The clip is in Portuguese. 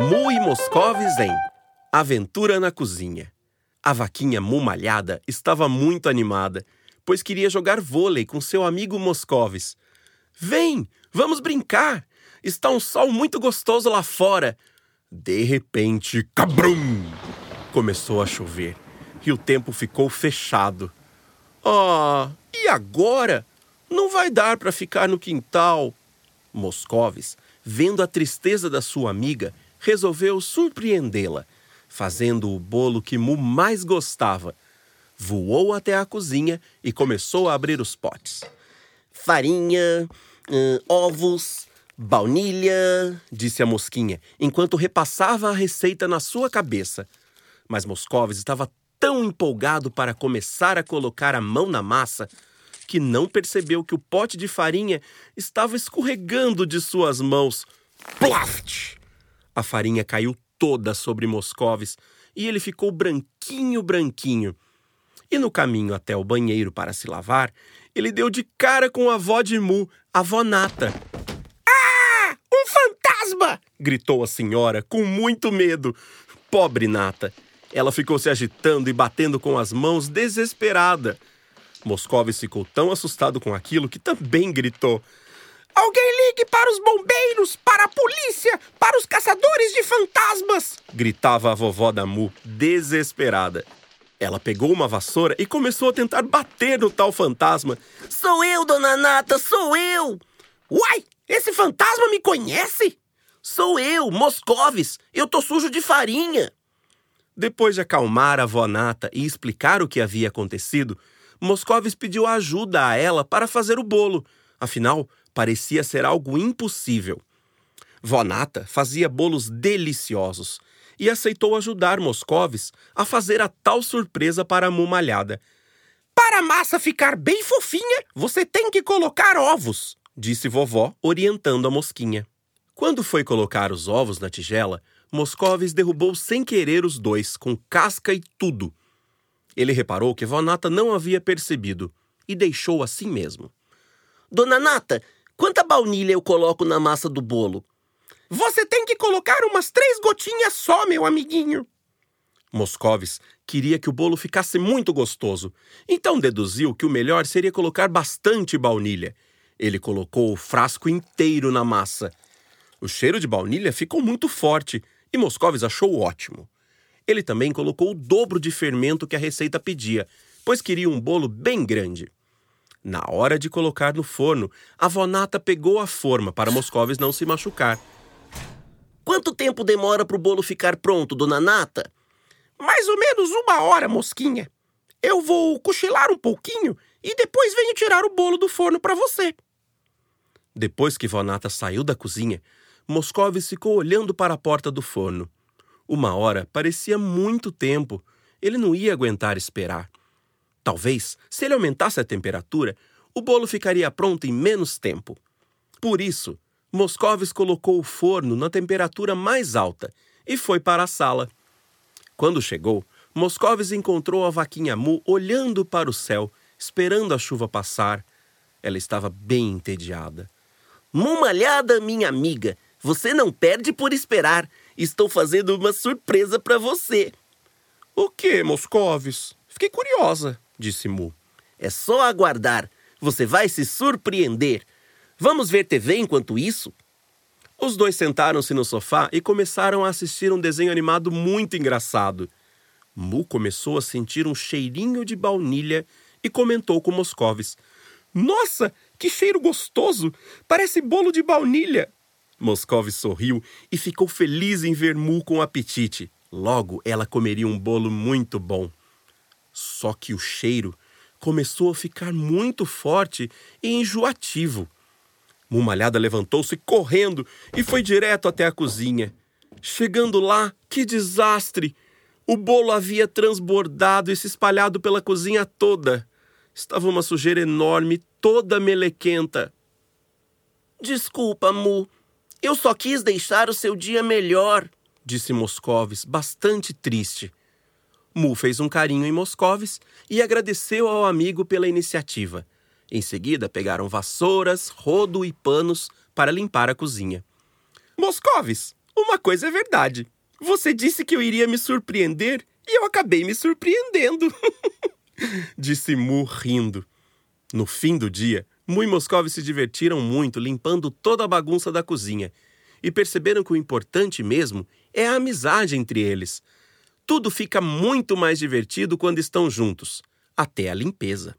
Mu e Moscovis em Aventura na Cozinha. A vaquinha Mu Malhada estava muito animada, pois queria jogar vôlei com seu amigo Moscovis. Vem, vamos brincar! Está um sol muito gostoso lá fora. De repente, cabrum! Começou a chover e o tempo ficou fechado. Ah, e agora? Não vai dar para ficar no quintal. Moscovis, vendo a tristeza da sua amiga, resolveu surpreendê-la, fazendo o bolo que Mu mais gostava. Voou até a cozinha e começou a abrir os potes. Farinha, hum, ovos, baunilha, disse a mosquinha, enquanto repassava a receita na sua cabeça. Mas Moscovis estava tão empolgado para começar a colocar a mão na massa que não percebeu que o pote de farinha estava escorregando de suas mãos. Plaft! A farinha caiu toda sobre Moscovis e ele ficou branquinho, branquinho. E no caminho até o banheiro para se lavar, ele deu de cara com a avó de Mu, a avó Nata. Ah! Um fantasma! gritou a senhora com muito medo. Pobre Nata! Ela ficou se agitando e batendo com as mãos, desesperada. Moscovis ficou tão assustado com aquilo que também gritou: Alguém ligue para os bombeiros, para a polícia, para os caçadores de fantasmas! gritava a vovó da Mu, desesperada. Ela pegou uma vassoura e começou a tentar bater no tal fantasma. Sou eu, dona Nata, sou eu! Uai, esse fantasma me conhece? Sou eu, Moscovis. Eu tô sujo de farinha. Depois de acalmar a avó Nata e explicar o que havia acontecido, Moscovis pediu ajuda a ela para fazer o bolo. Afinal, parecia ser algo impossível. Vó Nata fazia bolos deliciosos e aceitou ajudar Moscovis a fazer a tal surpresa para a mumalhada. Para a massa ficar bem fofinha, você tem que colocar ovos, disse vovó, orientando a mosquinha. Quando foi colocar os ovos na tigela, Moscovis derrubou sem querer os dois, com casca e tudo. Ele reparou que Vó Nata não havia percebido e deixou assim mesmo. Dona Nata, quanta baunilha eu coloco na massa do bolo? Você tem que colocar umas três gotinhas só, meu amiguinho. Moscovis queria que o bolo ficasse muito gostoso, então deduziu que o melhor seria colocar bastante baunilha. Ele colocou o frasco inteiro na massa. O cheiro de baunilha ficou muito forte e Moscovis achou ótimo. Ele também colocou o dobro de fermento que a receita pedia, pois queria um bolo bem grande. Na hora de colocar no forno, a Vonata pegou a forma para Moscovis não se machucar. Quanto tempo demora para o bolo ficar pronto, dona Nata? Mais ou menos uma hora, mosquinha. Eu vou cochilar um pouquinho e depois venho tirar o bolo do forno para você. Depois que Vonata saiu da cozinha, Moscovis ficou olhando para a porta do forno. Uma hora parecia muito tempo. Ele não ia aguentar esperar. Talvez, se ele aumentasse a temperatura, o bolo ficaria pronto em menos tempo. Por isso, Moscovis colocou o forno na temperatura mais alta e foi para a sala. Quando chegou, Moscovis encontrou a vaquinha Mu olhando para o céu, esperando a chuva passar. Ela estava bem entediada. Mu malhada, minha amiga, você não perde por esperar. Estou fazendo uma surpresa para você. O que, Moscovis? Fiquei curiosa, disse Mu. É só aguardar. Você vai se surpreender. Vamos ver TV enquanto isso? Os dois sentaram-se no sofá e começaram a assistir um desenho animado muito engraçado. Mu começou a sentir um cheirinho de baunilha e comentou com Moscovis: Nossa, que cheiro gostoso! Parece bolo de baunilha! Moscovis sorriu e ficou feliz em ver Mu com apetite. Logo ela comeria um bolo muito bom. Só que o cheiro começou a ficar muito forte e enjoativo. Mumalhada levantou-se correndo e foi direto até a cozinha. Chegando lá, que desastre! O bolo havia transbordado e se espalhado pela cozinha toda. Estava uma sujeira enorme, toda melequenta. Desculpa, Mu, eu só quis deixar o seu dia melhor, disse Moscovis, bastante triste. Mu fez um carinho em Moscovis e agradeceu ao amigo pela iniciativa. Em seguida, pegaram vassouras, rodo e panos para limpar a cozinha. Moscovis, Uma coisa é verdade. Você disse que eu iria me surpreender e eu acabei me surpreendendo. disse Mu rindo. No fim do dia, Mu e Moscov se divertiram muito limpando toda a bagunça da cozinha e perceberam que o importante mesmo é a amizade entre eles. Tudo fica muito mais divertido quando estão juntos, até a limpeza.